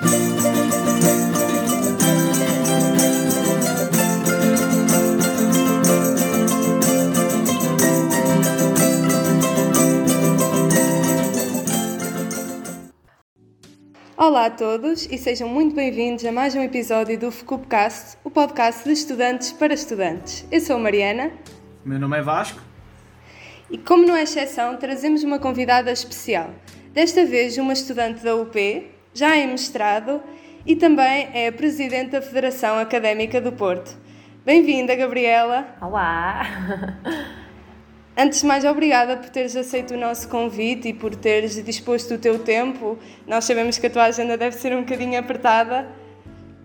Olá a todos e sejam muito bem-vindos a mais um episódio do FCUPcast, o podcast de estudantes para estudantes. Eu sou a Mariana. Meu nome é Vasco. E como não é exceção, trazemos uma convidada especial. Desta vez, uma estudante da UP, já em mestrado e também é presidente da Federação Académica do Porto. Bem-vinda, Gabriela. Olá! Antes de mais, obrigada por teres aceito o nosso convite e por teres disposto o teu tempo. Nós sabemos que a tua agenda deve ser um bocadinho apertada.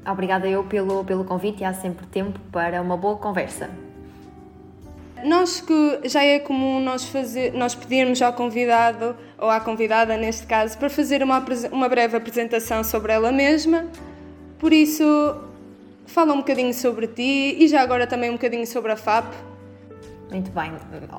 Obrigada eu pelo, pelo convite e há sempre tempo para uma boa conversa. Nós que já é comum nós, fazer, nós pedirmos ao convidado, ou à convidada neste caso, para fazer uma, uma breve apresentação sobre ela mesma. Por isso, fala um bocadinho sobre ti e já agora também um bocadinho sobre a FAP. Muito bem.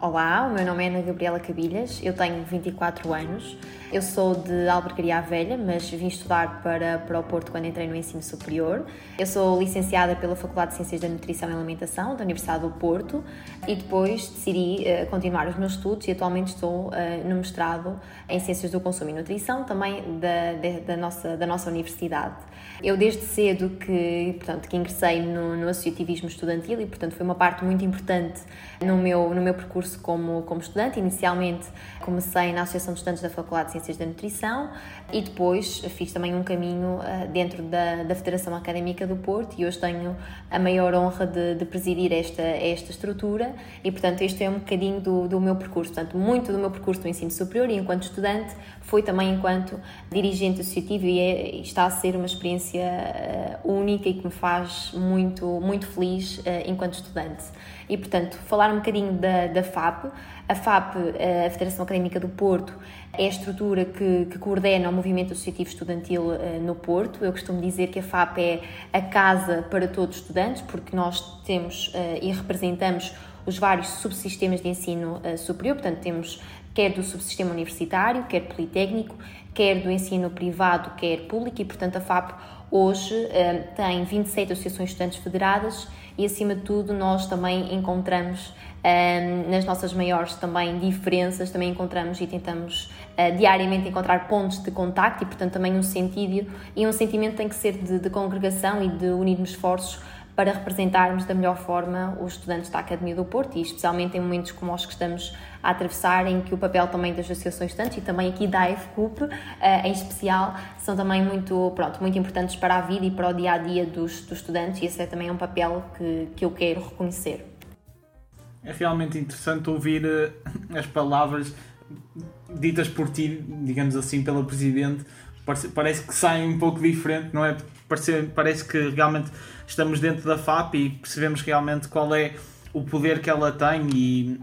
Olá, o meu nome é Ana Gabriela Cabilhas, eu tenho 24 anos, eu sou de Albergaria Velha, mas vim estudar para, para o Porto quando entrei no ensino superior. Eu sou licenciada pela Faculdade de Ciências da Nutrição e Alimentação da Universidade do Porto e depois decidi uh, continuar os meus estudos e atualmente estou uh, no mestrado em Ciências do Consumo e Nutrição, também da, de, da, nossa, da nossa universidade. Eu desde cedo que, portanto, que ingressei no, no associativismo estudantil e, portanto, foi uma parte muito importante no meu, no meu percurso como, como estudante. Inicialmente comecei na Associação de Estudantes da Faculdade de Ciências da Nutrição e depois fiz também um caminho uh, dentro da, da Federação Académica do Porto e hoje tenho a maior honra de, de presidir esta, esta estrutura e, portanto, este é um bocadinho do, do meu percurso. Portanto, muito do meu percurso no ensino superior e enquanto estudante foi também enquanto dirigente associativo e, é, está a ser uma experiência uh, única e que me faz muito, muito feliz uh, enquanto estudante. E, portanto, falar um bocadinho da, da FAP. A FAP, a Federação Académica do Porto, é a estrutura que, que coordena o movimento associativo estudantil no Porto. Eu costumo dizer que a FAP é a casa para todos os estudantes, porque nós temos e representamos os vários subsistemas de ensino superior, portanto, temos quer do subsistema universitário, quer politécnico, quer do ensino privado, quer público, e portanto a FAP hoje tem 27 associações de estudantes federadas e acima de tudo nós também encontramos um, nas nossas maiores também diferenças, também encontramos e tentamos uh, diariamente encontrar pontos de contacto e portanto também um sentido e um sentimento tem que ser de, de congregação e de unirmos esforços para representarmos da melhor forma os estudantes da Academia do Porto e especialmente em momentos como os que estamos a atravessar, em que o papel também das associações estudantes e também aqui da AFCUP uh, em especial são também muito, pronto, muito importantes para a vida e para o dia a dia dos, dos estudantes e esse é também um papel que, que eu quero reconhecer. É realmente interessante ouvir uh, as palavras ditas por ti, digamos assim, pela Presidente. Parece, parece que saem um pouco diferente, não é? Parece, parece que realmente estamos dentro da FAP e percebemos realmente qual é o poder que ela tem e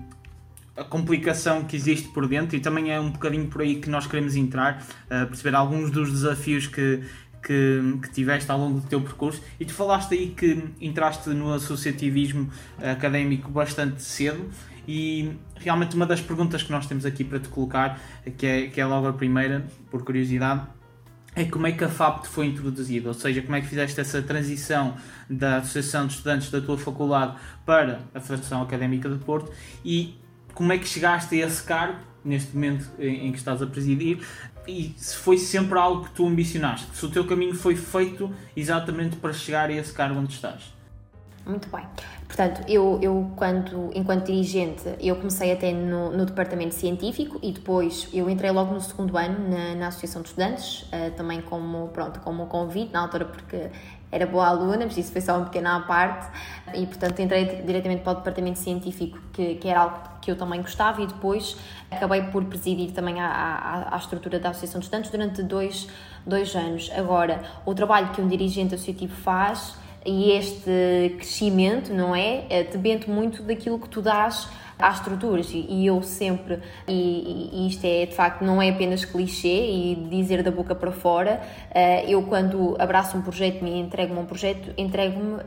a complicação que existe por dentro. E também é um bocadinho por aí que nós queremos entrar, perceber alguns dos desafios que, que, que, tiveste ao longo do teu percurso. E tu falaste aí que entraste no associativismo académico bastante cedo. E realmente uma das perguntas que nós temos aqui para te colocar, que é, que é logo a primeira, por curiosidade, é como é que a FAP te foi introduzida, ou seja, como é que fizeste essa transição da Associação de Estudantes da tua faculdade para a Federação Académica de Porto e como é que chegaste a esse cargo, neste momento em que estás a presidir, e se foi sempre algo que tu ambicionaste, se o teu caminho foi feito exatamente para chegar a esse cargo onde estás. Muito bem. Portanto, eu, eu quando, enquanto dirigente, eu comecei até no, no departamento científico e depois eu entrei logo no segundo ano na, na Associação de Estudantes, uh, também como, pronto, como convite, na altura porque era boa aluna, mas isso foi só uma pequena parte e, portanto, entrei diretamente para o departamento científico, que, que era algo que eu também gostava e depois acabei por presidir também a, a, a estrutura da Associação de Estudantes durante dois, dois anos. Agora, o trabalho que um dirigente associativo faz e este crescimento, não é? Depende muito daquilo que tu dás há estruturas e eu sempre, e, e, isto é de facto, não é apenas clichê e dizer da boca para fora, uh, eu quando abraço um projeto e entrego-me um projeto, entrego-me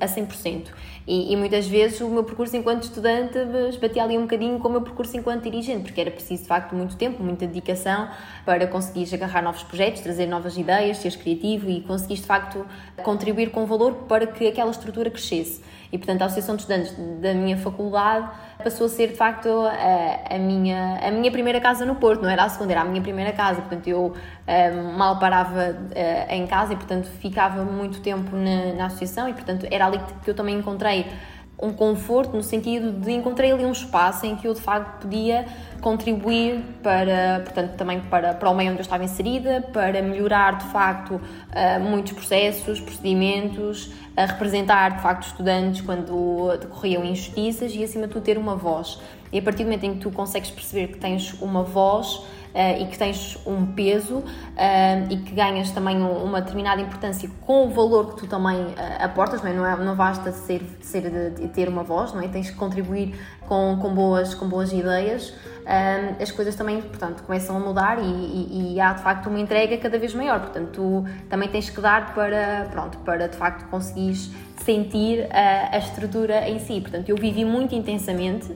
a 100%. E, e, muitas vezes o meu percurso enquanto estudante batia ali um bocadinho com o meu percurso enquanto dirigente, porque era preciso de facto muito tempo, muita dedicação para conseguir agarrar novos projetos, trazer novas ideias, ser criativo e conseguir de facto contribuir com valor para que aquela estrutura crescesse. E, portanto, a Associação de Estudantes da minha faculdade passou a ser, de facto, a, a, minha, a minha primeira casa no Porto, não era a segunda, era a minha primeira casa. Portanto, eu uh, mal parava uh, em casa e, portanto, ficava muito tempo na, na associação e, portanto, era ali que eu também encontrei um conforto no sentido de encontrei ali um espaço em que eu de facto podia contribuir para, portanto, também para, para o meio onde eu estava inserida, para melhorar de facto eh, muitos processos, procedimentos, a representar de facto estudantes quando decorriam injustiças e acima de tudo ter uma voz. E a partir do momento em que tu consegues perceber que tens uma voz, Uh, e que tens um peso uh, e que ganhas também uma determinada importância com o valor que tu também uh, aportas, não, é? não, é, não basta ser, ser de, de, ter uma voz, não é? tens que contribuir com, com, boas, com boas ideias, as coisas também, portanto, começam a mudar e, e, e, há de facto uma entrega cada vez maior, portanto, tu também tens que dar para, pronto, para de facto conseguires sentir a, a estrutura em si. Portanto, eu vivi muito intensamente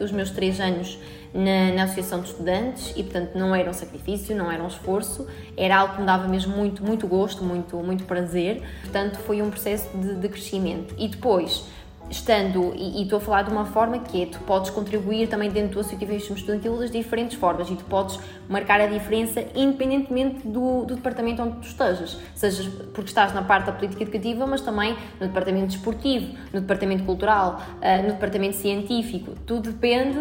os meus três anos na, na, Associação de Estudantes e, portanto, não era um sacrifício, não era um esforço, era algo que me dava mesmo muito, muito gosto, muito, muito prazer. Portanto, foi um processo de, de crescimento. E depois, estando, e, e, estou a falar de uma forma que é, tu podes contribuir também dentro do associativismo estudantil das diferentes formas e tu podes marcar a diferença independentemente do, do departamento onde tu estejas, seja porque estás na parte da política educativa, mas também no departamento desportivo, no departamento cultural, uh, no departamento científico, tudo depende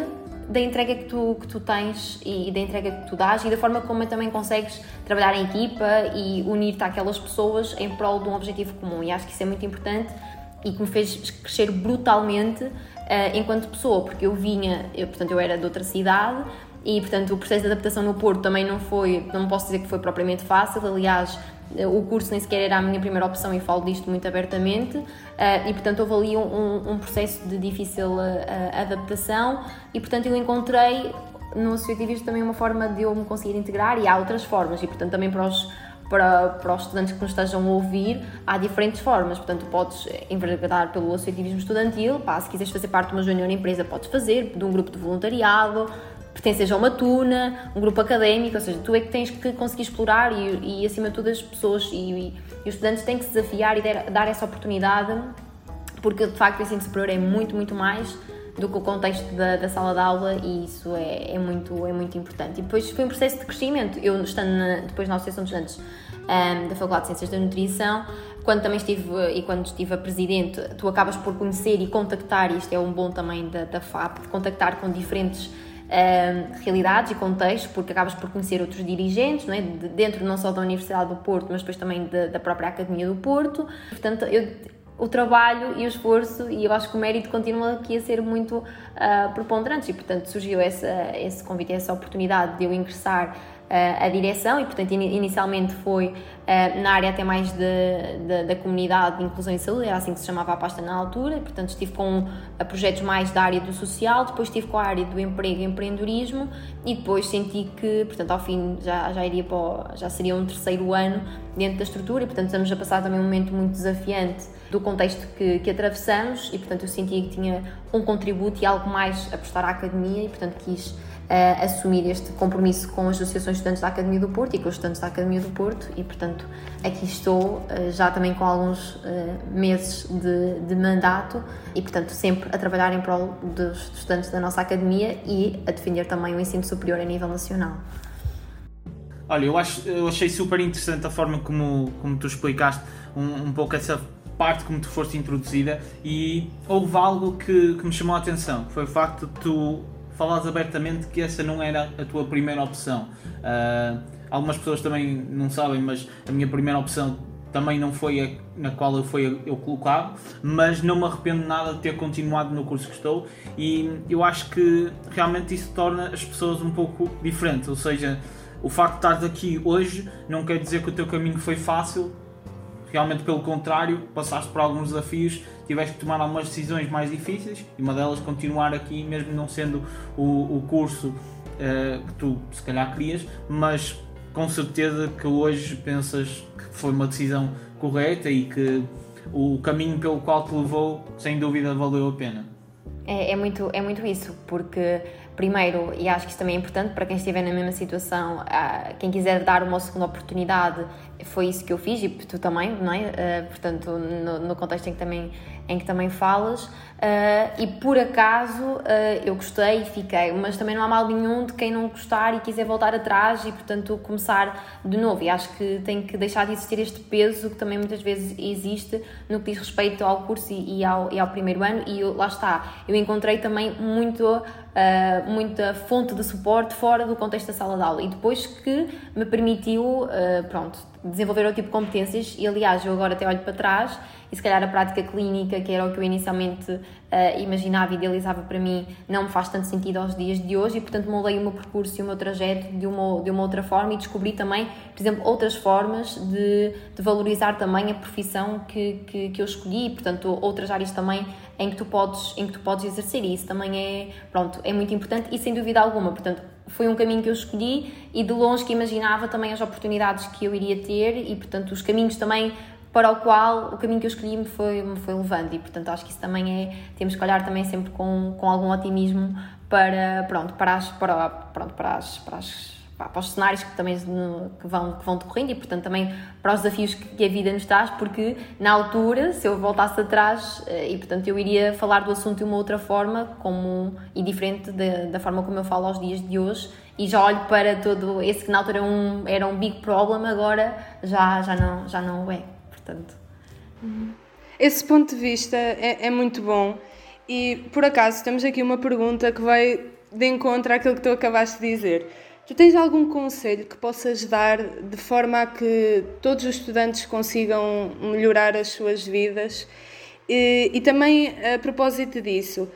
da entrega que tu, que tu tens e da entrega que tu dás e da forma como também consegues trabalhar em equipa e unir-te àquelas pessoas em prol de um objetivo comum. E acho que isso é muito importante e que me fez crescer brutalmente uh, enquanto pessoa, porque eu vinha, eu, portanto, eu era de outra cidade e, portanto, o processo de adaptação no Porto também não foi, não posso dizer que foi propriamente fácil, aliás, o curso nem sequer era a minha primeira opção e falo disto muito abertamente. Uh, e portanto houve ali um, um processo de difícil uh, adaptação. E portanto eu encontrei no associativismo também uma forma de eu me conseguir integrar e há outras formas. E portanto também para os para, para os estudantes que nos estejam a ouvir, há diferentes formas. Portanto, podes envergadar pelo associativismo estudantil, pá, se quiseres fazer parte de uma junior empresa, podes fazer, de um grupo de voluntariado, pertences a uma tuna, um grupo académico, ou seja, tu é que tens que conseguir explorar e, e acima de tudo, as pessoas e, e, e, os estudantes têm que se desafiar e der, dar essa oportunidade, porque de facto o ensino superior é muito, muito mais do que o contexto da, da sala de aula e isso é, é, muito, é muito importante. E depois foi um processo de crescimento. Eu, estando na, depois na Associação de Estudantes um, da Faculdade de Ciências da Nutrição, quando também estive e quando estive a presidente, tu acabas por conhecer e contactar, e isto é um bom também da, da FAP, de contactar com diferentes realidades e contextos, porque acabas por conhecer outros dirigentes, não é? De, dentro não só da Universidade do Porto, mas depois também de, da própria Academia do Porto. Portanto, eu, o trabalho e o esforço, e eu acho que o mérito continua aqui a ser muito uh, preponderante, e portanto surgiu essa, esse convite, essa oportunidade de eu ingressar a direção e, portanto, inicialmente foi na área até mais de, de, da comunidade de inclusão e saúde, era assim que se chamava a pasta na altura, portanto, estive com projetos mais da área do social, depois estive com a área do emprego e empreendedorismo e depois senti que, portanto, ao fim já, já iria para o, já seria um terceiro ano dentro da estrutura e, portanto, estamos a passar também um momento muito desafiante do contexto que, que atravessamos e, portanto, eu sentia que tinha um contributo e algo mais a prestar à academia e, portanto, quis uh, assumir este compromisso com as associações de estudantes da Academia do Porto e com os estudantes da Academia do Porto e, portanto, aqui estou uh, já também com alguns uh, meses de, de, mandato e, portanto, sempre a trabalhar em prol dos estudantes da nossa Academia e a defender também o ensino superior a nível nacional. Olha, eu, acho, eu achei super interessante a forma como, como tu explicaste um, um pouco essa parte como tu foste introduzida e houve algo que, que me chamou a atenção, foi o facto de tu falas abertamente que essa não era a tua primeira opção. Uh, algumas pessoas também não sabem, mas a minha primeira opção também não foi a na qual eu fui eu colocado, mas não me arrependo nada de ter continuado no curso que estou e eu acho que realmente isso torna as pessoas um pouco diferentes, ou seja, o facto de estar aqui hoje não quer dizer que o teu caminho foi fácil, realmente pelo contrário, passaste por alguns desafios, tiveste que tomar algumas decisões mais difíceis e uma delas continuar aqui, mesmo não sendo o, o curso uh, que tu se calhar querias, mas com certeza que hoje pensas que foi uma decisão correta e que o caminho pelo qual te levou, sem dúvida, valeu a pena. É, é, muito, é muito isso, porque primeiro, e acho que isso também é importante para quem estiver na mesma situação, uh, quem quiser dar uma segunda oportunidade, foi isso que eu fiz e tu também, não é? Uh, portanto, no, no, contexto em que também, em que também falas. Uh, e por acaso uh, eu gostei e fiquei, mas também não há mal nenhum de quem não gostar e quiser voltar atrás e, portanto, começar de novo. E acho que tem que deixar de existir este peso que também muitas vezes existe no que diz respeito ao curso e, e ao, e ao primeiro ano. E eu, lá está, eu encontrei também muito, uh, muita fonte de suporte fora do contexto da sala de aula e depois que me permitiu, pronto, desenvolver outro tipo de competências. E aliás, eu agora até olho para trás e se calhar a prática clínica, que era o que eu inicialmente uh, imaginava e idealizava para mim, não me faz tanto sentido aos dias de hoje e, portanto, moldei o meu percurso e o meu trajeto de uma, de uma outra forma e descobri também, por exemplo, outras formas de, de valorizar também a profissão que, que, que eu escolhi, portanto, outras áreas também em que tu podes, em que tu podes exercer. E isso também é, pronto, é muito importante e sem dúvida alguma, portanto, foi um caminho que eu escolhi e de longe que imaginava também as oportunidades que eu iria ter e, portanto, os caminhos também para o qual o caminho que eu escolhi me foi, me foi levando. E portanto acho que isso também é, temos que olhar também sempre com, com algum otimismo para, pronto, para, as, para, pronto, para, as, para, as, para os cenários que também que vão, que vão decorrendo e portanto também para os desafios que a vida nos traz porque na altura, se eu voltasse atrás eh, e portanto eu iria falar do assunto de uma outra forma como, e diferente da, da forma como eu falo aos dias de hoje e já olho para todo esse que na altura era um, era um big problem, agora já, já, não, já não é portanto. Esse ponto de vista é, é muito bom e por acaso temos aqui uma pergunta que vai de encontro àquilo que tu acabaste de dizer. Tu tens algum conselho que possas dar de forma a que todos os estudantes consigam melhorar as suas vidas? E, e também a propósito disso,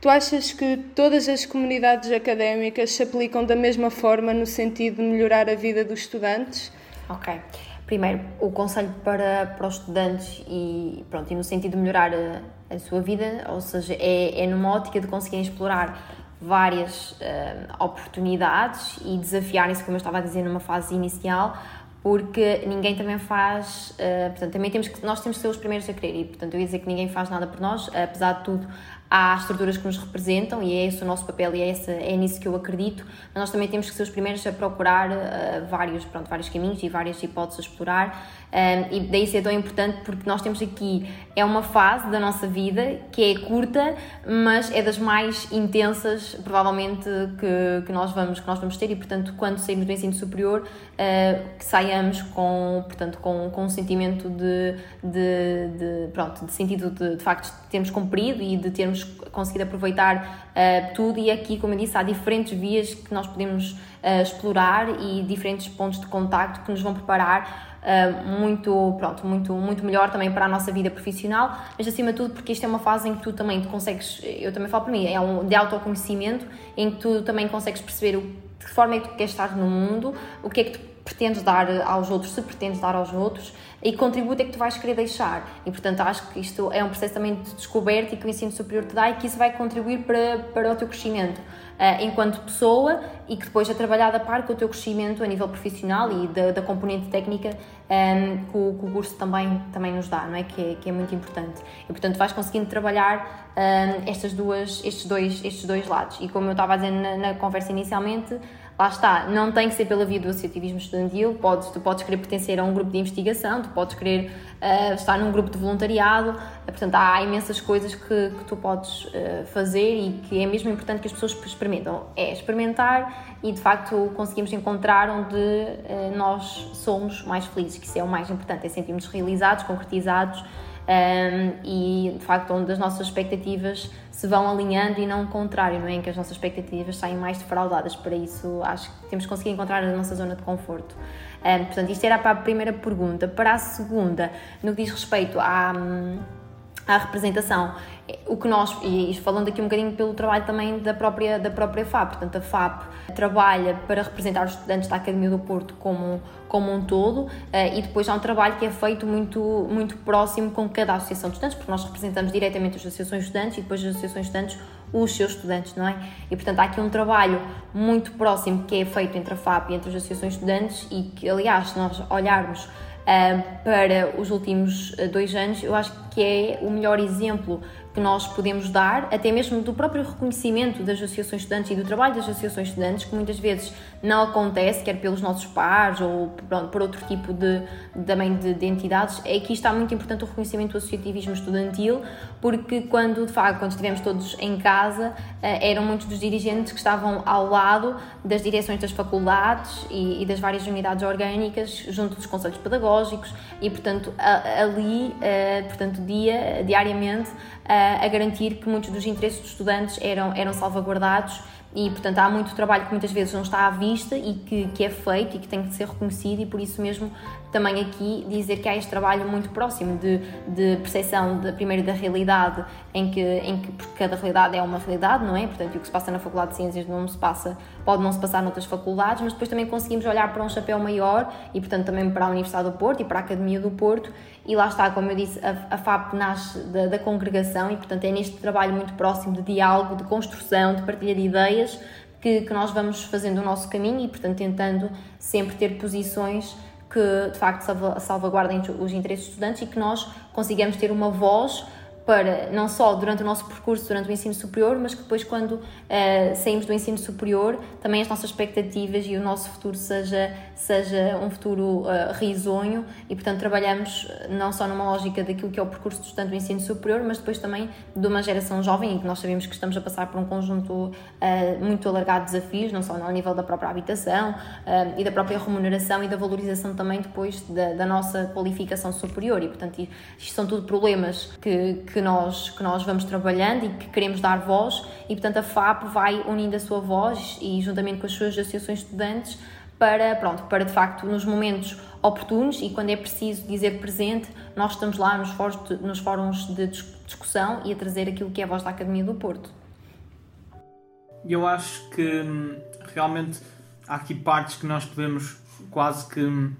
tu achas que todas as comunidades académicas se aplicam da mesma forma no sentido de melhorar a vida dos estudantes? Ok. Primeiro, o conselho para, para os estudantes e, pronto, e no sentido de melhorar a, a sua vida, ou seja, é, é numa ótica de conseguirem explorar várias uh, oportunidades e desafiarem-se, como eu estava a dizer, numa fase inicial, porque ninguém também faz, uh, portanto, também temos que, nós temos que ser os primeiros a querer e, portanto, eu ia dizer que ninguém faz nada por nós, apesar de tudo, há estruturas que nos representam e é esse o nosso papel e é, esse, é nisso que eu acredito, mas nós também temos que ser os primeiros a procurar uh, vários, pronto, vários caminhos e várias hipóteses a explorar um, e daí ser tão importante porque nós temos aqui, é uma fase da nossa vida que é curta, mas é das mais intensas, provavelmente, que, que, nós, vamos, que nós vamos ter. E, portanto, quando saímos do ensino superior, uh, que saiamos com, portanto, com, com um sentimento de, de, de pronto, de sentido de, de facto de termos cumprido e de termos conseguido aproveitar uh, tudo. E aqui, como eu disse, há diferentes vias que nós podemos uh, explorar e diferentes pontos de contacto que nos vão preparar uh, muito, pronto, muito, muito melhor também para a nossa vida profissional, mas acima de tudo porque isto é uma fase em que tu também consegues, eu também falo para mim, é um de autoconhecimento, em que tu também consegues perceber o, de que forma é que tu queres estar no mundo, o que é que tu pretendes dar aos outros, se pretendes dar aos outros, e que contributo é que tu vais querer deixar. E portanto acho que isto é um processo também de descoberta e que o ensino superior te dá e que isso vai contribuir para, para o teu crescimento. Uh, enquanto pessoa e que depois é trabalhado a par com o teu crescimento a nível profissional e da, da componente técnica um, ehm, que, o, que, o, curso também, também nos dá, não é? Que, é? que é muito importante. E portanto vais conseguindo trabalhar um, ehm, estas duas, estes, dois, estes dois lados. E como eu estava a dizer na, na conversa inicialmente, lá está, não tem que ser pela via do associativismo estudantil, podes, tu podes querer pertencer a um grupo de investigação, tu podes querer uh, estar num grupo de voluntariado, uh, portanto há imensas coisas que, que tu podes uh, fazer e que é mesmo importante que as pessoas experimentam. É experimentar e de facto conseguimos encontrar onde nós somos mais felizes, que isso é o mais importante, é sentirmos realizados, concretizados um, e de facto onde as nossas expectativas se vão alinhando e não o contrário, não é? Em que as nossas expectativas saem mais defraudadas. Para isso, acho que temos que conseguir encontrar a nossa zona de conforto. Um, portanto, isto era para a primeira pergunta. Para a segunda, no que diz respeito à, à representação. O que nós, e falando aqui um bocadinho pelo trabalho também da própria, da própria FAP, portanto a FAP trabalha para representar os estudantes da Academia do Porto como, como um todo eh, e depois há um trabalho que é feito muito, muito próximo com cada associação de estudantes, porque nós representamos diretamente as associações de estudantes e depois as associações de estudantes os seus estudantes, não é? E portanto há aqui um trabalho muito próximo que é feito entre a FAP e entre as associações de estudantes e que, aliás, se nós olharmos uh, para os últimos eh, dois anos, eu acho que é o melhor exemplo que nós podemos dar, até mesmo do próprio reconhecimento das associações estudantes e do trabalho das associações estudantes, que muitas vezes não acontece, quer pelos nossos pares ou pronto, por outro tipo de, também de, de entidades, é que está muito importante o reconhecimento do associativismo estudantil, porque quando, de facto, quando estivemos todos em casa, eh, eram muitos dos dirigentes que estavam ao lado das direções das faculdades e, e das várias unidades orgânicas, junto dos conselhos pedagógicos, e, portanto, ali, eh, portanto, dia, diariamente, a garantir que muitos dos interesses dos estudantes eram, eram salvaguardados e, portanto, há muito trabalho que muitas vezes não está à vista e que, que é feito e que tem que ser reconhecido, e por isso mesmo também aqui dizer que há este trabalho muito próximo de, de percepção, de, primeiro da realidade, em que, em que porque cada realidade é uma realidade, não é? Portanto, o que se passa na Faculdade de Ciências não se passa, pode não se passar noutras faculdades, mas depois também conseguimos olhar para um chapéu maior e, portanto, também para a Universidade do Porto e para a Academia do Porto. E lá está, como eu disse, a, a FAP nasce da, da congregação e, portanto, é neste trabalho muito próximo de diálogo, de construção, de partilha de ideias que, que nós vamos fazendo o nosso caminho e, portanto, tentando sempre ter posições que de facto salvaguardem os interesses dos estudantes e que nós consigamos ter uma voz para não só durante o nosso percurso durante o ensino superior, mas que depois quando uh, saímos do ensino superior, também as nossas expectativas e o nosso futuro seja, seja um futuro uh, risonho. E portanto trabalhamos não só numa lógica daquilo que é o percurso do estudante do ensino superior, mas depois também de uma geração jovem e que nós sabemos que estamos a passar por um conjunto uh, muito alargado de desafios, não só ao nível da própria habitação e da própria remuneração e da valorização também depois da, da nossa qualificação superior. E portanto isto são tudo problemas que, que que nós, que nós vamos trabalhando e que queremos dar voz, e portanto a FAP vai unindo a sua voz e juntamente com as suas associações estudantes para, pronto, para de facto nos momentos oportunos e quando é preciso dizer presente, nós estamos lá nos fóruns de, nos fóruns de discussão e a trazer aquilo que é a voz da Academia do Porto. Eu acho que hum, realmente há aqui partes que nós podemos quase que hum,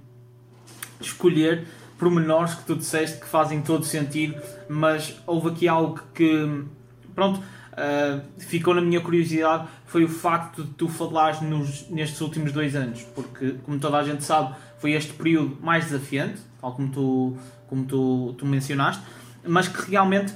escolher pormenores que tu disseste que fazem todo sentido, mas houve aqui algo que, pronto, uh, ficou na minha curiosidade, foi o facto de tu falares nos, nestes últimos dois anos, porque, como toda a gente sabe, foi este período mais desafiante, tal como tu, como tu, tu mencionaste, mas que realmente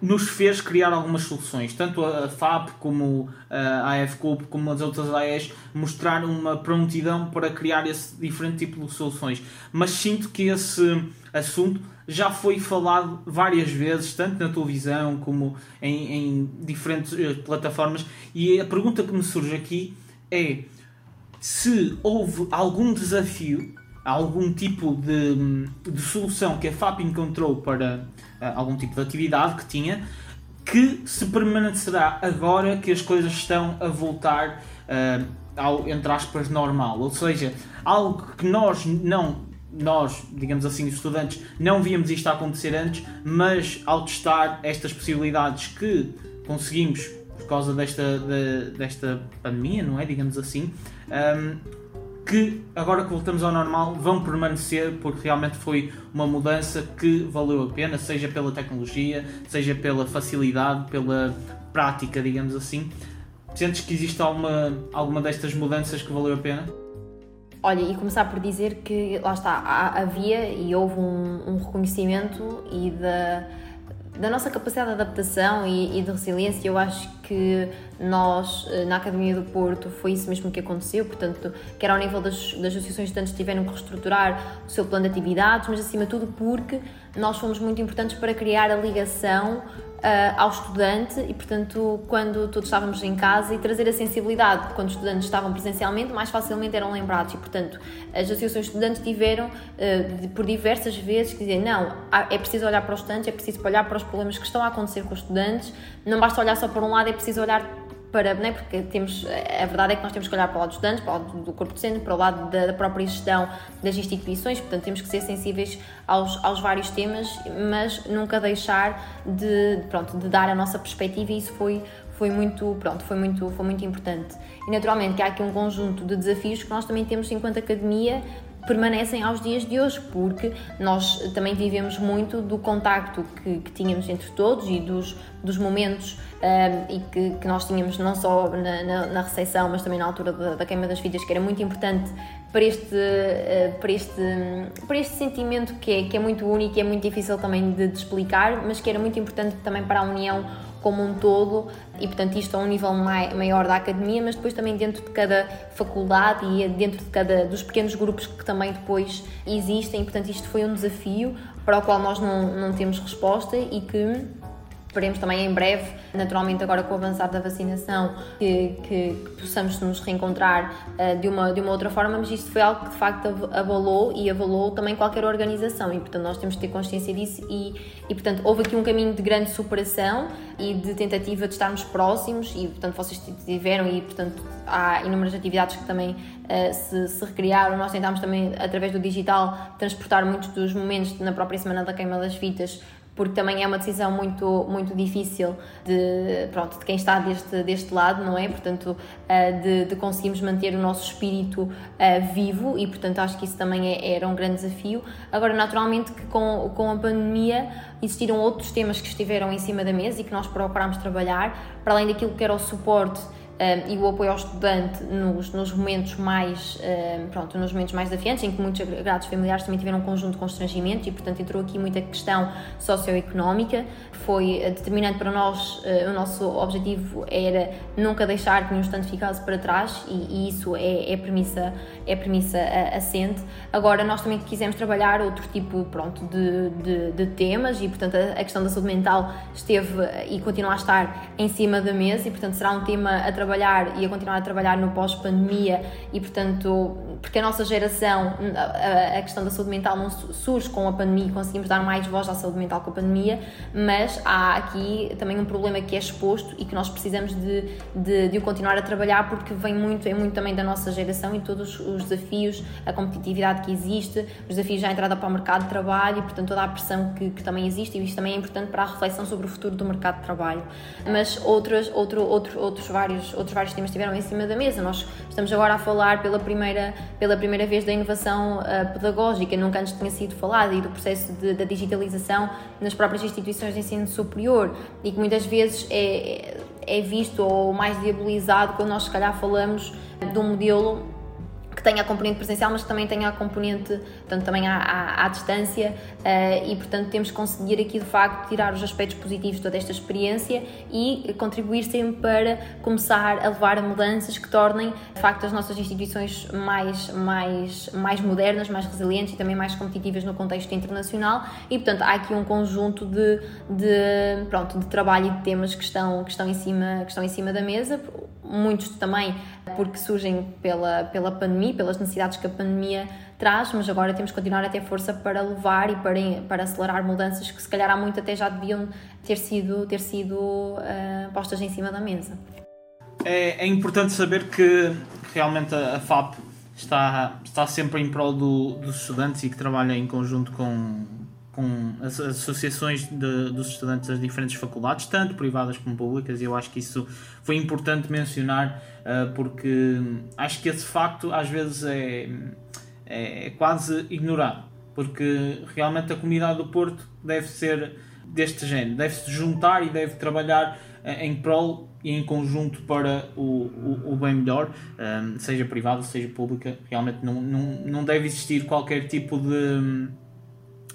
nos fez criar algumas soluções. Tanto a FAP como a AFCUP, como as outras AES, mostraram uma prontidão para criar esse diferente tipo de soluções. Mas sinto que esse assunto já foi falado várias vezes, tanto na televisão como em, em diferentes eh, plataformas. E a pergunta que me surge aqui é se houve algum desafio, algum tipo de, de solução que a FAP encontrou para algum tipo de atividade que tinha, que se permanecerá agora que as coisas estão a voltar uh, ao, entre aspas, normal. Ou seja, algo que nós não nós, digamos assim, estudantes, não víamos isto acontecer antes, mas ao testar estas possibilidades que conseguimos por causa desta, de, desta pandemia, não é? Digamos assim, um, que agora que voltamos ao normal vão permanecer porque realmente foi uma mudança que valeu a pena, seja pela tecnologia, seja pela facilidade, pela prática, digamos assim. Sentes que existe alguma, alguma destas mudanças que valeu a pena? Olha, e começar por dizer que lá está, havia e houve um, um reconhecimento e da da nossa capacidade de adaptação e, e, de resiliência, eu acho que nós, eh, na Academia do Porto, foi isso mesmo que aconteceu, portanto, quer ao nível das, das associações de estudantes tiveram que reestruturar o seu plano de atividades, mas acima de tudo porque nós fomos muito importantes para criar a ligação uh, ao estudante e, portanto, quando todos estávamos em casa e trazer a sensibilidade, quando os estudantes estavam presencialmente, mais facilmente eram lembrados. E, portanto, as associações de estudantes tiveram, uh, por diversas vezes, que dizer, não, é preciso olhar para os estudantes, é preciso olhar para os problemas que estão a acontecer com os estudantes, não basta olhar só para um lado, é preciso olhar para, né, porque temos, a verdade é que nós temos que olhar para o lado dos estudantes, para o lado do corpo docente, para o lado da, da, própria gestão das instituições, portanto temos que ser sensíveis aos, aos vários temas, mas nunca deixar de, pronto, de dar a nossa perspectiva e isso foi, foi muito, pronto, foi muito, foi muito importante. E naturalmente que há aqui um conjunto de desafios que nós também temos enquanto academia permanecem aos dias de hoje, porque nós também vivemos muito do contacto que, que tínhamos entre todos e dos, dos momentos um, e que, que, nós tínhamos não só na, na, na recepção, mas também na altura da, da, queima das vidas, que era muito importante para este, uh, para este, para este sentimento que é, que é muito único e é muito difícil também de, de explicar, mas que era muito importante também para a união como um todo e portanto isto a um nível mai, maior da academia, mas depois também dentro de cada faculdade e dentro de cada dos pequenos grupos que também depois existem, portanto isto foi um desafio para o qual nós não, não temos resposta e que Esperemos também em breve, naturalmente agora com o avançar da vacinação, que, que, que possamos nos reencontrar uh, de, uma, de uma outra forma, mas isto foi algo que de facto avalou e avalou também qualquer organização. E portanto nós temos que ter consciência disso e, e portanto houve aqui um caminho de grande superação e de tentativa de estarmos próximos e portanto vocês tiveram e portanto há inúmeras atividades que também uh, se, se recriaram, nós tentámos também através do digital transportar muitos dos momentos na própria Semana da Queima das Fitas porque também é uma decisão muito, muito difícil de, pronto, de quem está deste, deste lado, não é? Portanto, eh, de, de conseguirmos manter o nosso espírito eh, vivo e, portanto, acho que isso também é, era um grande desafio. Agora, naturalmente, que com, com a pandemia existiram outros temas que estiveram em cima da mesa e que nós procurámos trabalhar, para além daquilo que era o suporte e o apoio ao estudante nos, nos momentos mais pronto, nos momentos mais desafiantes, em que muitos agregados familiares também tiveram um conjunto de constrangimentos e, portanto, entrou aqui muita questão socioeconómica. Foi eh, determinante para nós, eh, o nosso objetivo era nunca deixar que nenhum estudante ficasse para trás e, e isso é, é premissa, é premissa eh, assente. Agora, nós também quisemos trabalhar outro tipo pronto, de, de, de temas e, portanto, a, a questão da saúde mental esteve e continua a estar em cima da mesa e, portanto, será um tema a trabalhar trabalhar e a continuar a trabalhar no pós-pandemia e, portanto, porque a nossa geração, a, a, questão da saúde mental não surge com a pandemia e conseguimos dar mais voz à saúde mental com a pandemia, mas há aqui também um problema que é exposto e que nós precisamos de, de, de o continuar a trabalhar porque vem muito, é muito também da nossa geração e todos os desafios, a competitividade que existe, os desafios à entrada para o mercado de trabalho e, portanto, toda a pressão que, que também existe e isto também é importante para a reflexão sobre o futuro do mercado de trabalho. Mas outros, outro, outro, outros, vários, outros vários temas estiveram em cima da mesa. Nós estamos agora a falar pela primeira pela primeira vez da inovação uh, pedagógica, nunca antes tinha sido falada, e do processo de, da digitalização nas próprias instituições de ensino superior, e que muitas vezes é, é visto ou mais diabolizado quando nós, se calhar, falamos de um modelo que tenha a componente presencial, mas que também tenha a componente, portanto, também à, à, à distância uh, e, portanto, temos que conseguir aqui, de facto, tirar os aspectos positivos de toda esta experiência e contribuir sempre para começar a levar a mudanças que tornem, de facto, as nossas instituições mais, mais, mais modernas, mais resilientes e também mais competitivas no contexto internacional. E, portanto, há aqui um conjunto de, de, pronto, de trabalho e de temas que estão, que estão, em, cima, que estão em cima da mesa, muitos também porque surgem pela, pela pandemia, pelas necessidades que a pandemia traz, mas agora temos que continuar a ter força para levar e para, para acelerar mudanças que se calhar há muito até já deviam ter sido, ter sido uh, postas em cima da mesa. É, é importante saber que realmente a, a FAP está, está sempre em prol do, dos estudantes e que trabalha em conjunto com, com as associações de, dos estudantes das diferentes faculdades, tanto privadas como públicas, e eu acho que isso foi importante mencionar, uh, porque acho que esse facto às vezes é, é, é, quase ignorado, porque realmente a comunidade do Porto deve ser deste género, deve-se juntar e deve trabalhar uh, em prol e em conjunto para o, o, o bem melhor, um, seja privada, seja pública, realmente não, não, não deve existir qualquer tipo de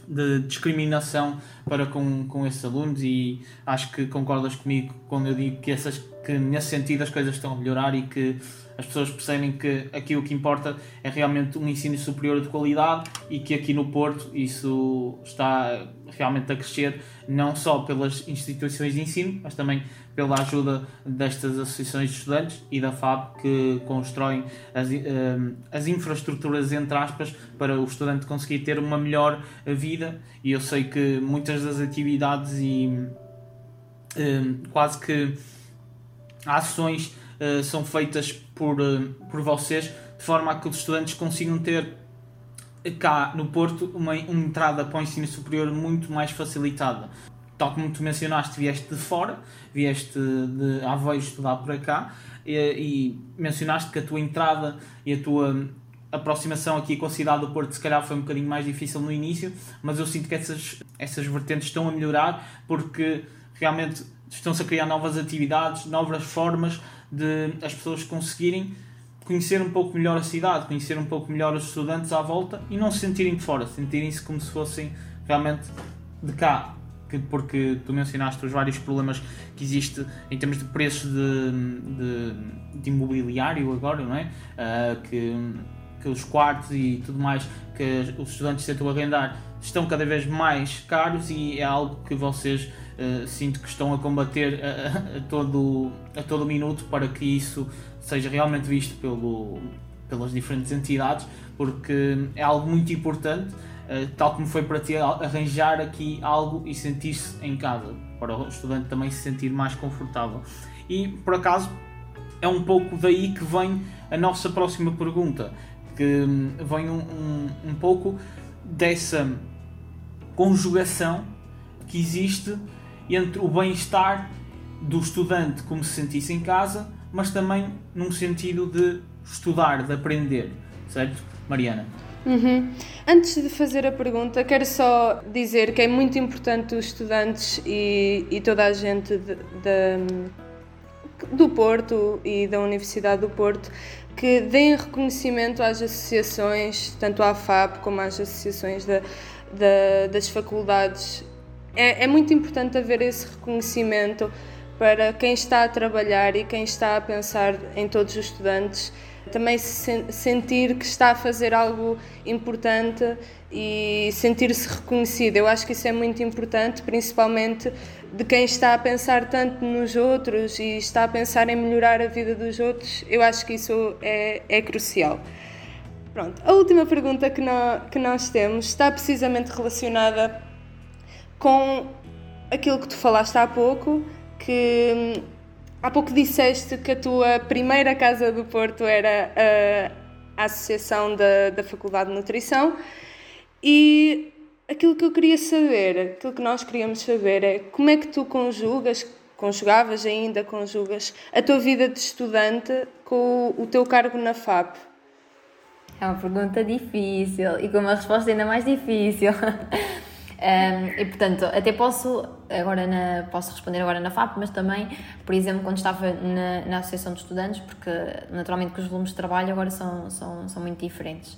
de discriminação para com, com esses alunos e acho que concordas comigo quando eu digo que, essas, que nesse sentido as coisas estão a melhorar e que as pessoas percebem que aqui o que importa é realmente um ensino superior de qualidade e que aqui no Porto isso está realmente a crescer não só pelas instituições de ensino, mas também pela ajuda destas associações de estudantes e da FAB que constroem as, eh, as infraestruturas, entre aspas, para o estudante conseguir ter uma melhor vida. E eu sei que muitas das atividades e eh, quase que ações uh, são feitas por, uh, por vocês de forma a que os estudantes consigam ter cá no Porto uma, uma entrada para o ensino superior muito mais facilitada. Tal como tu mencionaste, vieste de fora, vieste de Aveiro estudar para cá e, e mencionaste que a tua entrada e a tua aproximação aqui com a cidade do Porto se calhar foi um bocadinho mais difícil no início, mas eu sinto que essas, essas vertentes estão a melhorar porque realmente estão-se a criar novas atividades, novas formas de as pessoas conseguirem conhecer um pouco melhor a cidade, conhecer um pouco melhor os estudantes à volta e não se sentirem de fora, sentirem-se como se fossem realmente de cá. Porque tu mencionaste os vários problemas que existe em termos de preços de, de, de imobiliário agora, não é? Uh, que que os quartos e tudo mais que os estudantes tentam arrendar estão cada vez mais caros e é algo que vocês uh, sinto que estão a combater a, a, todo, a todo minuto para que isso seja realmente visto pelo, pelas diferentes entidades, porque é algo muito importante, uh, tal como foi para ti arranjar aqui algo e sentir-se em casa, para o estudante também se sentir mais confortável. E por acaso é um pouco daí que vem a nossa próxima pergunta que vem um, um, um pouco dessa conjugação que existe entre o bem-estar do estudante como se sentisse em casa, mas também num sentido de estudar, de aprender, certo, Mariana? Uhum. Antes de fazer a pergunta, quero só dizer que é muito importante os estudantes e, e toda a gente de, de, do Porto e da Universidade do Porto que deem reconhecimento às associações, tanto à FAP como às associações da, da, das faculdades. É, é muito importante haver esse reconhecimento para quem está a trabalhar e quem está a pensar em todos os estudantes também se sentir que está a fazer algo importante e sentir-se reconhecido. Eu acho que isso é muito importante, principalmente de quem está a pensar tanto nos outros e está a pensar em melhorar a vida dos outros. Eu acho que isso é, é crucial. Pronto, a última pergunta que que nós temos está precisamente relacionada com aquilo que tu falaste há pouco, que Há pouco disseste que a tua primeira casa do Porto era a, Associação da, da Faculdade de Nutrição e aquilo que eu queria saber, aquilo que nós queríamos saber é como é que tu conjugas, conjugavas ainda, conjugas a tua vida de estudante com o teu cargo na FAP? É uma pergunta difícil e com uma resposta ainda mais difícil. Um, e portanto, até posso agora na, posso responder agora na FAP, mas também, por exemplo, quando estava na, na Associação de Estudantes, porque naturalmente que os volumes de trabalho agora são, são, são muito diferentes.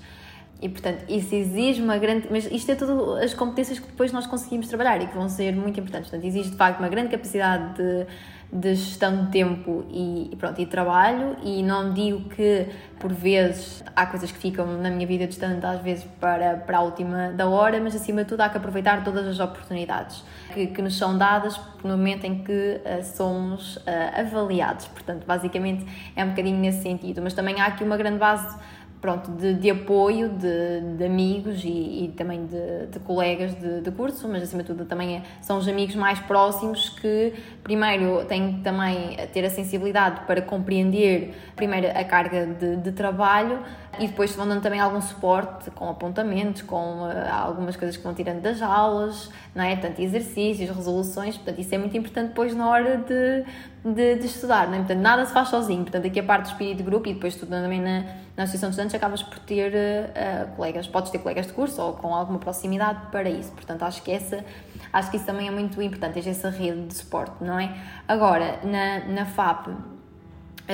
E portanto, isso exige uma grande. Mas isto é tudo as competências que depois nós conseguimos trabalhar e que vão ser muito importantes. Portanto, exige de facto uma grande capacidade de de gestão de tempo e, pronto, e trabalho e não digo que por vezes há coisas que ficam na minha vida distante às vezes para, para a última da hora, mas acima de tudo há que aproveitar todas as oportunidades que, que nos são dadas no momento em que uh, somos uh, avaliados. Portanto, basicamente é um bocadinho nesse sentido, mas também há aqui uma grande base pronto, de, de apoio de, de amigos e, e também de, de colegas de, de, curso, mas acima de tudo também é, são os amigos mais próximos que primeiro têm também ter a sensibilidade para compreender primeiro a carga de, de trabalho e depois vão dando também algum suporte com apontamentos, com uh, algumas coisas que vão tirando das aulas, não é? Tanto exercícios, resoluções, portanto isso é muito importante depois na hora de, de, de estudar, não é? Portanto nada se faz sozinho, portanto aqui a parte do espírito de grupo e depois estudando também na, na Associação de Estudantes acabas por ter uh, colegas, podes ter colegas de curso ou com alguma proximidade para isso, portanto acho que essa acho que isso também é muito importante, essa rede de suporte, não é? Agora, na, na FAP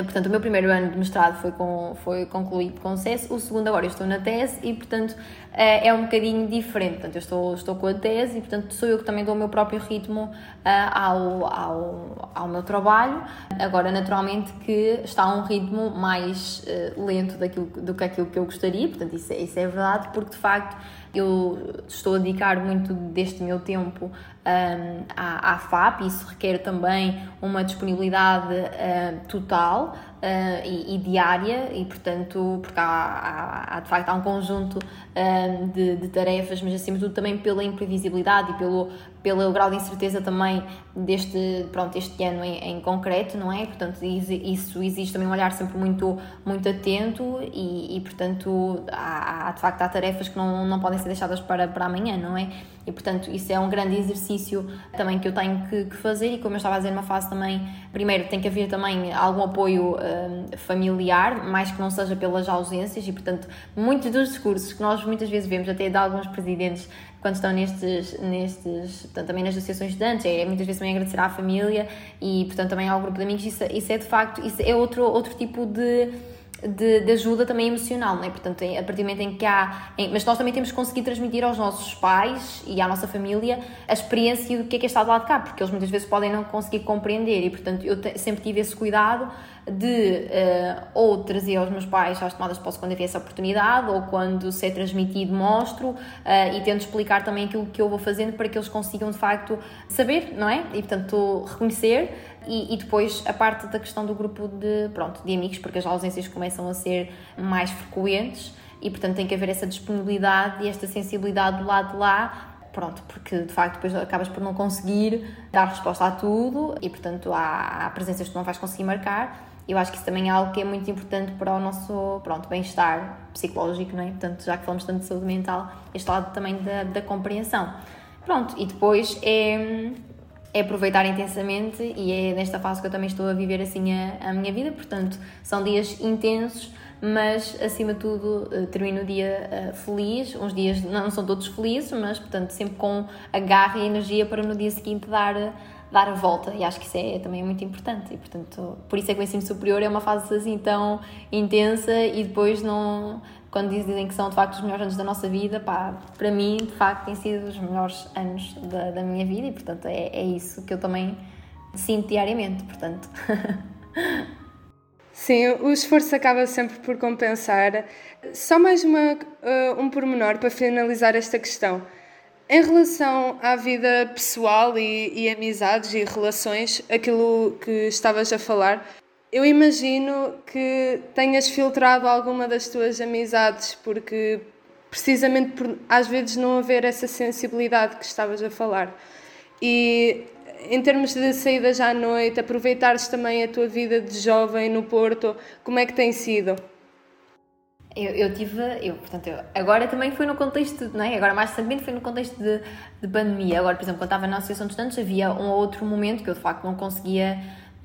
portanto, o meu primeiro ano de mestrado foi, com, foi concluído com sucesso, o segundo agora eu estou na tese e, portanto, é, é um bocadinho diferente. Portanto, eu estou, estou com a tese e, portanto, sou eu que também dou o meu próprio ritmo uh, ao, ao, ao meu trabalho. Agora, naturalmente, que está a um ritmo mais lento daquilo, do que aquilo que eu gostaria, portanto, isso é, isso é verdade, porque, de facto, eu estou a dedicar muito deste meu tempo um, à, à FAP, isso requer também uma disponibilidade uh, total uh, e, e, diária e portanto porque há, há, há, de facto há um conjunto uh, de, de, tarefas mas acima de tudo também pela imprevisibilidade e pelo, pelo grau de incerteza também deste pronto este ano em, em concreto não é? Portanto isso exige também um olhar sempre muito muito atento e, e portanto há, há, de facto há tarefas que não, não podem ser deixadas para, para amanhã não é e portanto isso é um grande exercício também que eu tenho que, que fazer. E como eu estava a dizer uma fase também primeiro tem que haver também algum apoio um, familiar mais que não seja pelas ausências. E portanto muitos dos discursos que nós muitas vezes vemos até de alguns presidentes quando estão nestes, nestes portanto, também nas associações de estudantes, é muitas vezes também agradecer à família. E, portanto, também ao grupo de amigos, isso, isso é de facto, isso é outro, outro tipo de de, de, ajuda também emocional, não é? Portanto, a partir do momento em que há. Em, mas nós também temos que conseguir transmitir aos nossos pais e à nossa família a experiência do que é que é estar do lado de cá, porque eles muitas vezes podem não conseguir compreender e, portanto, eu te, sempre tive esse cuidado de uh, ou trazer aos meus pais às tomadas de posse quando havia essa oportunidade, ou quando se é transmitido, mostro uh, e tento explicar também aquilo que eu vou fazendo para que eles consigam de facto saber, não é? E portanto reconhecer e, e, depois a parte da questão do grupo de, pronto, de amigos, porque as ausências começam a ser mais frequentes e, portanto, tem que haver essa disponibilidade e esta sensibilidade do lado de lá pronto, porque de facto depois acabas por não conseguir dar resposta a tudo e portanto há, há presenças que não vais conseguir marcar. Eu acho que isso também é algo que é muito importante para o nosso pronto, bem-estar psicológico, não é? Portanto, já que falamos tanto de saúde mental, este lado também da, da compreensão. Pronto, e depois é, é aproveitar intensamente e é nesta fase que eu também estou a viver assim a, a minha vida, portanto, são dias intensos, mas acima de tudo eh, termino o dia uh, feliz, uns dias não são todos felizes, mas portanto sempre com a garra e energia para no dia seguinte dar, dar a volta. E acho que isso é também muito importante. E portanto por isso é que o ensino superior é uma fase assim tão intensa e depois não quando dizem que são de facto os melhores anos da nossa vida, pá, para mim, de facto, têm sido os melhores anos da, da minha vida e, portanto, é, é isso que eu também sinto diariamente, portanto. Sim, o esforço acaba sempre por compensar. Só mais uma, uh, um pormenor para finalizar esta questão. Em relação à vida pessoal e, e amizades e relações, aquilo que estavas a falar, eu imagino que tenhas filtrado alguma das tuas amizades, porque precisamente por às vezes não haver essa sensibilidade que estavas a falar. E em termos de saídas à noite, aproveitares também a tua vida de jovem no Porto, como é que tem sido? Eu, eu tive, eu, portanto, eu, agora também foi no contexto, não é? Agora mais recentemente foi no contexto de, de pandemia. Agora, por exemplo, quando estava na Associação de Estudantes, havia um ou outro momento que eu de facto não conseguia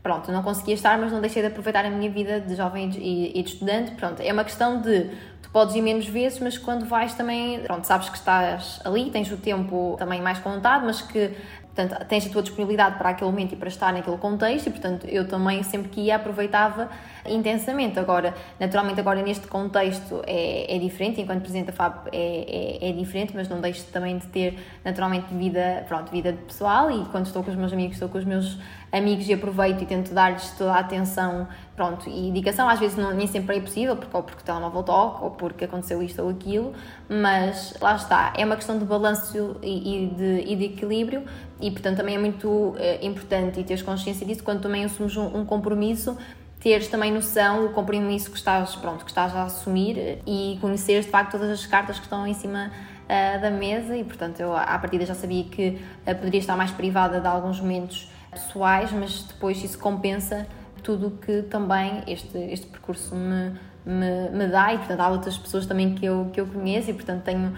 pronto, não conseguia estar, mas não deixei de aproveitar a minha vida de jovem e, de estudante. Pronto, é uma questão de tu podes ir menos vezes, mas quando vais também, pronto, sabes que estás ali, tens o tempo também mais contado, mas que portanto, tens a tua disponibilidade para aquele momento e para estar naquele contexto, e portanto eu também sempre que ia aproveitava intensamente. Agora, naturalmente, agora neste contexto é, é diferente, enquanto Presidente da FAP é, é, é, diferente, mas não deixo também de ter naturalmente vida, pronto, vida pessoal e quando estou com os meus amigos, estou com os meus amigos e aproveito e tento dar-lhes toda a atenção pronto, e indicação. Às vezes não, nem sempre é possível, porque, ou porque o telemóvel toca, ou porque aconteceu isto ou aquilo, mas lá está. É uma questão de balanço e, e, de, e de, equilíbrio e, portanto, também é muito é, importante e teres consciência disso quando também assumes um, um compromisso teres também noção do compromisso que estás, pronto, que estás a assumir e conheceres de facto todas as cartas que estão em cima uh, da mesa e portanto eu à partida já sabia que uh, poderia estar mais privada de alguns momentos pessoais, mas depois isso compensa tudo o que também este, este percurso me, me, me dá e portanto há outras pessoas também que eu, que eu conheço e portanto tenho uh,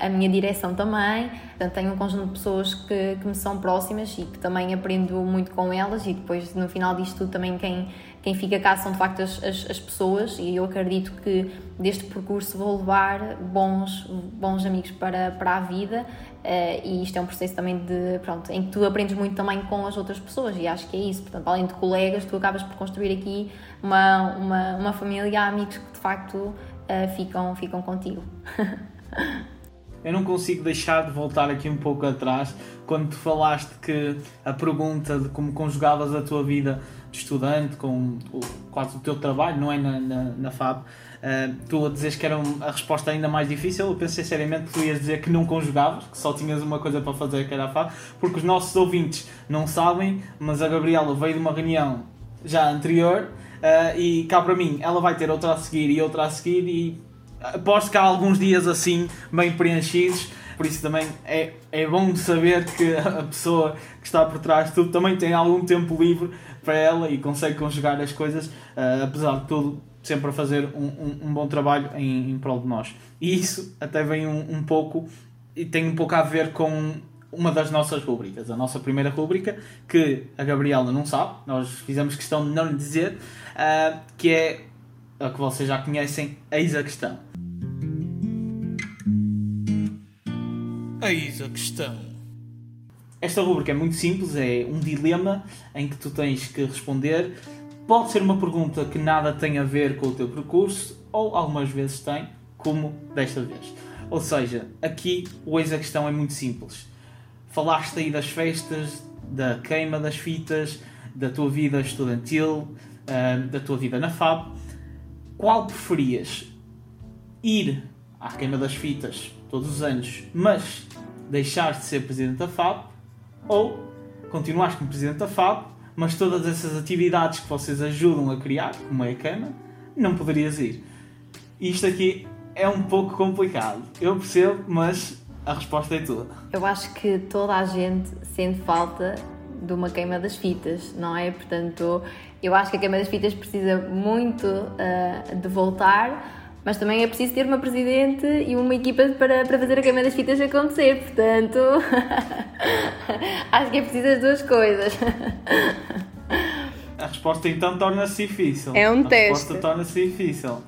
a minha direção também, portanto tenho um conjunto de pessoas que, que me são próximas e que também aprendo muito com elas e depois no final disto tudo também quem quem fica cá são de facto as, as, as, pessoas e eu acredito que deste percurso vou levar bons, bons amigos para, para a vida uh, e isto é um processo também de, pronto, em que tu aprendes muito também com as outras pessoas e acho que é isso, portanto além de colegas tu acabas por construir aqui uma, uma, uma família, amigos que de facto uh, ficam, ficam contigo. eu não consigo deixar de voltar aqui um pouco atrás quando tu falaste que a pergunta de como conjugavas a tua vida de estudante, com o, quase o teu trabalho, não é? Na, na, na FAB, uh, tu a dizes que era um, a resposta ainda mais difícil. Eu pensei seriamente que tu ias dizer que não conjugavas, que só tinhas uma coisa para fazer, que era a FAB, porque os nossos ouvintes não sabem, mas a Gabriela veio de uma reunião já anterior Uh, e cá para mim, ela vai ter outra a seguir e outra a seguir, e aposto que há alguns dias assim, bem preenchidos. Por isso também é, é bom saber que a pessoa que está por trás de tudo também tem algum tempo livre para ela e consegue conjugar as coisas, uh, apesar de tudo, sempre a fazer um, um, um bom trabalho em, em prol de nós. E isso até vem um, um pouco e tem um pouco a ver com uma das nossas rubricas, a nossa primeira rubrica, que a Gabriela não sabe, nós fizemos questão de não lhe dizer, uh, que é a que vocês já conhecem, eis a questão. Eis a questão. Esta rubrica é muito simples, é um dilema em que tu tens que responder. Pode ser uma pergunta que nada tem a ver com o teu percurso, ou algumas vezes tem, como desta vez. Ou seja, aqui o eis a questão é muito simples. Falaste aí das festas, da queima das fitas, da tua vida estudantil, ah, da tua vida na FAB. Qual preferias? Ir à queima das fitas todos os anos, mas deixar de ser presidente da FAB, ou continuares como presidente da FAB, mas todas essas atividades que vocês ajudam a criar, como é a queima, não poderias ir. Isto aqui é um pouco complicado. Eu percebo, mas a resposta é tua. Eu acho que toda a gente sente falta de uma queima das fitas, não é? Portanto, eu acho que a queima das fitas precisa muito uh, de voltar, mas também é preciso ter uma presidente e uma equipa para, para fazer a queima das fitas acontecer. Portanto, acho que é preciso as duas coisas. A resposta então torna-se difícil. É um a teste. A resposta torna-se difícil.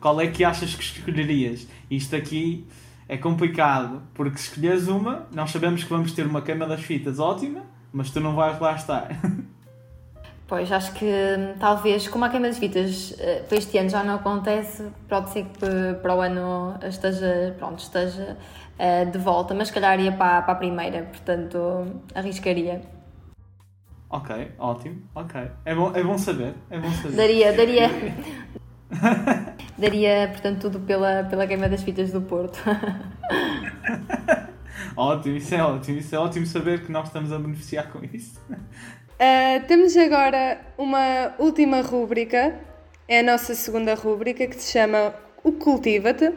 Qual é que achas que escolherias? Isto aqui é complicado, porque se escolheres uma, nós sabemos que vamos ter uma queima das fitas ótima, mas tu não vais lá estar. Pois, acho que hum, talvez, como a queima das fitas eh, para este ano já não acontece, pode ser que para o ano esteja, pronto, esteja eh, de volta, mas se calhar ia para, para a primeira, portanto arriscaria. Ok, ótimo, ok. É bom, é bom saber, é bom saber. Daria, daria, daria, portanto, tudo pela, pela queima das fitas do Porto. ótimo, isso é ótimo, isso é ótimo saber que nós estamos a beneficiar com isso. Uh, temos agora uma última rúbrica, é a nossa segunda rúbrica, que se chama O Cultiva-te.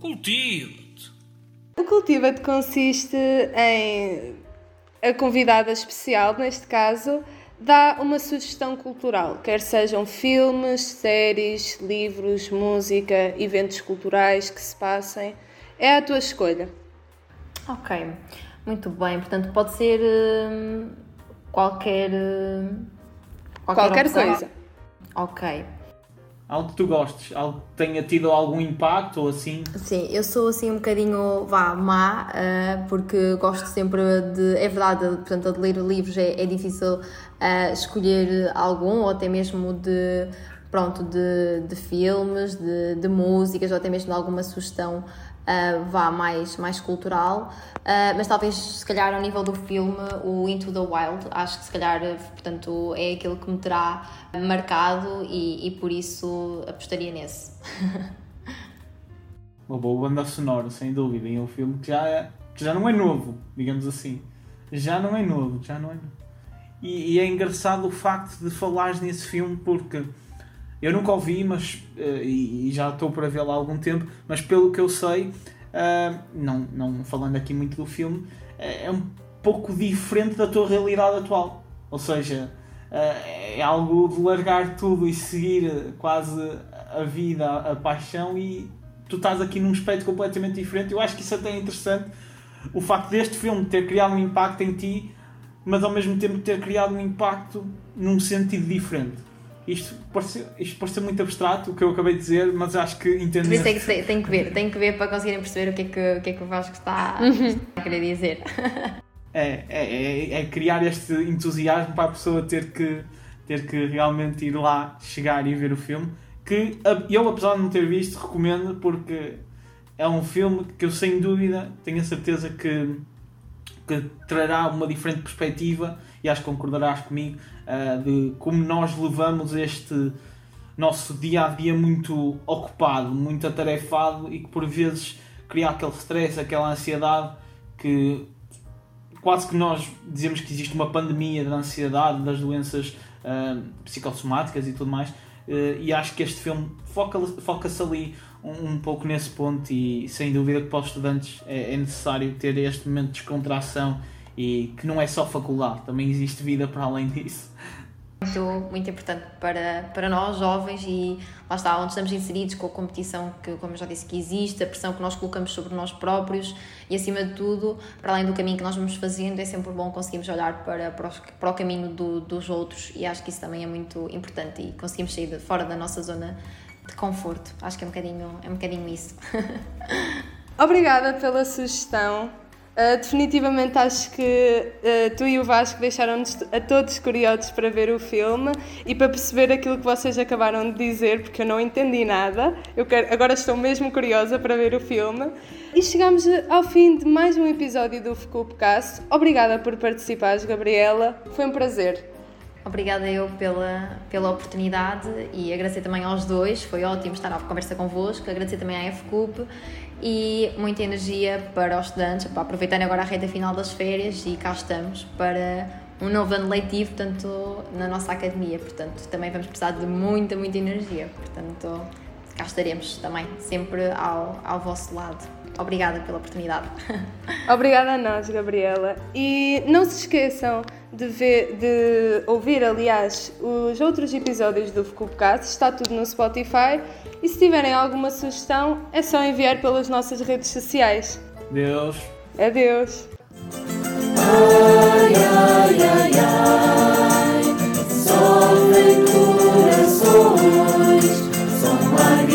Cultiva-te! O Cultiva-te consiste em a convidada especial, neste caso, dá uma sugestão cultural, quer sejam filmes, séries, livros, música, eventos culturais que se passem. É a tua escolha. Ok, muito bem. Portanto, pode ser hum, qualquer. hum, Qualquer opção. coisa. Ok. Algo que tu gostes, algo que tenha tido algum impacto ou assim. Sim, eu sou assim um bocadinho, vá, má, ah, porque gosto sempre de. É verdade, portanto, de ler livros é, é difícil ah, escolher algum, ou até mesmo de. Pronto, de, de filmes, de, de músicas, ou até mesmo de alguma sugestão ah, vá mais, mais cultural, Ah, mas talvez se calhar ao nível do filme, o Into the Wild, acho que se calhar, portanto, é aquilo que me terá marcado e, e por isso apostaria nesse. Uma boa banda sonora, sem dúvida. E é um filme que já, é, que já não é novo, digamos assim. Já não é novo, já não é novo. E, e é engraçado o facto de falares nesse filme porque eu nunca o vi, mas, eh, e, já estou para vê-lo há algum tempo, mas pelo que eu sei, ah, não, não falando aqui muito do filme, é é um pouco diferente da tua realidade atual. Ou seja, ah, é algo de largar tudo e seguir quase a vida, a, paixão e tu estás aqui num aspecto completamente diferente. Eu acho que isso até é interessante, o facto deste filme ter criado um impacto em ti, mas ao mesmo tempo ter criado um impacto num sentido diferente. Isto parece, isto parece muito abstrato, o que eu acabei de dizer, mas acho que Por entendi. isso é que tem, que ver, tem que ver para conseguirem perceber o que é que, o, que, é que o Vasco está, está a querer dizer. É, é, é, é criar este entusiasmo para a pessoa ter que, ter que realmente ir lá, chegar e ver o filme. Que eu, apesar de não ter visto, recomendo porque é um filme que eu, sem dúvida, tenho a certeza que, que trará uma diferente perspectiva e acho que concordarás comigo ah, de como nós levamos este nosso dia a dia muito ocupado, muito atarefado e que por vezes cria aquele stress, aquela ansiedade que quase que nós dizemos que existe uma pandemia da ansiedade, das doenças uh, psicossomáticas e tudo mais, uh, e acho que este filme foca-se foca ali um, um, pouco nesse ponto e sem dúvida que para os estudantes é, é necessário ter este momento de descontração e que não é só faculdade, também existe vida para além disso. Muito, muito importante para, para nós, jovens, e lá está, onde estamos inseridos com a competição que, como eu já disse, que existe, a pressão que nós colocamos sobre nós próprios e, acima de tudo, para além do caminho que nós vamos fazendo, é sempre bom conseguirmos olhar para, para, para o caminho do, dos outros e acho que isso também é muito importante e conseguimos sair de, fora da nossa zona de conforto. Acho que é um bocadinho, é um bocadinho isso. Obrigada pela sugestão. Uh, definitivamente acho que uh, tu e o Vasco deixaram-nos a todos curiosos para ver o filme e para perceber aquilo que vocês acabaram de dizer, porque eu não entendi nada. Eu quero, agora estou mesmo curiosa para ver o filme. E chegamos ao fim de mais um episódio do Fcupcast. Obrigada por participares, Gabriela. Foi um prazer. Obrigada eu pela, pela oportunidade e agradecer também aos dois. Foi ótimo estar à conversa convosco. Agradecer também à FCUP e muita energia para os estudantes, para aproveitarem agora a reta final das férias e cá estamos para um novo ano letivo, portanto, na nossa academia, portanto, também vamos precisar de muita, muita energia, portanto, cá estaremos também, sempre ao, ao vosso lado obrigada pela oportunidade. Obrigada a nós, Gabriela. E não se esqueçam de, ver, de ouvir, aliás, os outros episódios do FCUPCast, está tudo no Spotify. E se tiverem alguma sugestão, é só enviar pelas nossas redes sociais. Deus. Adeus. Ai, ai, ai, ai, sofrem corações, são.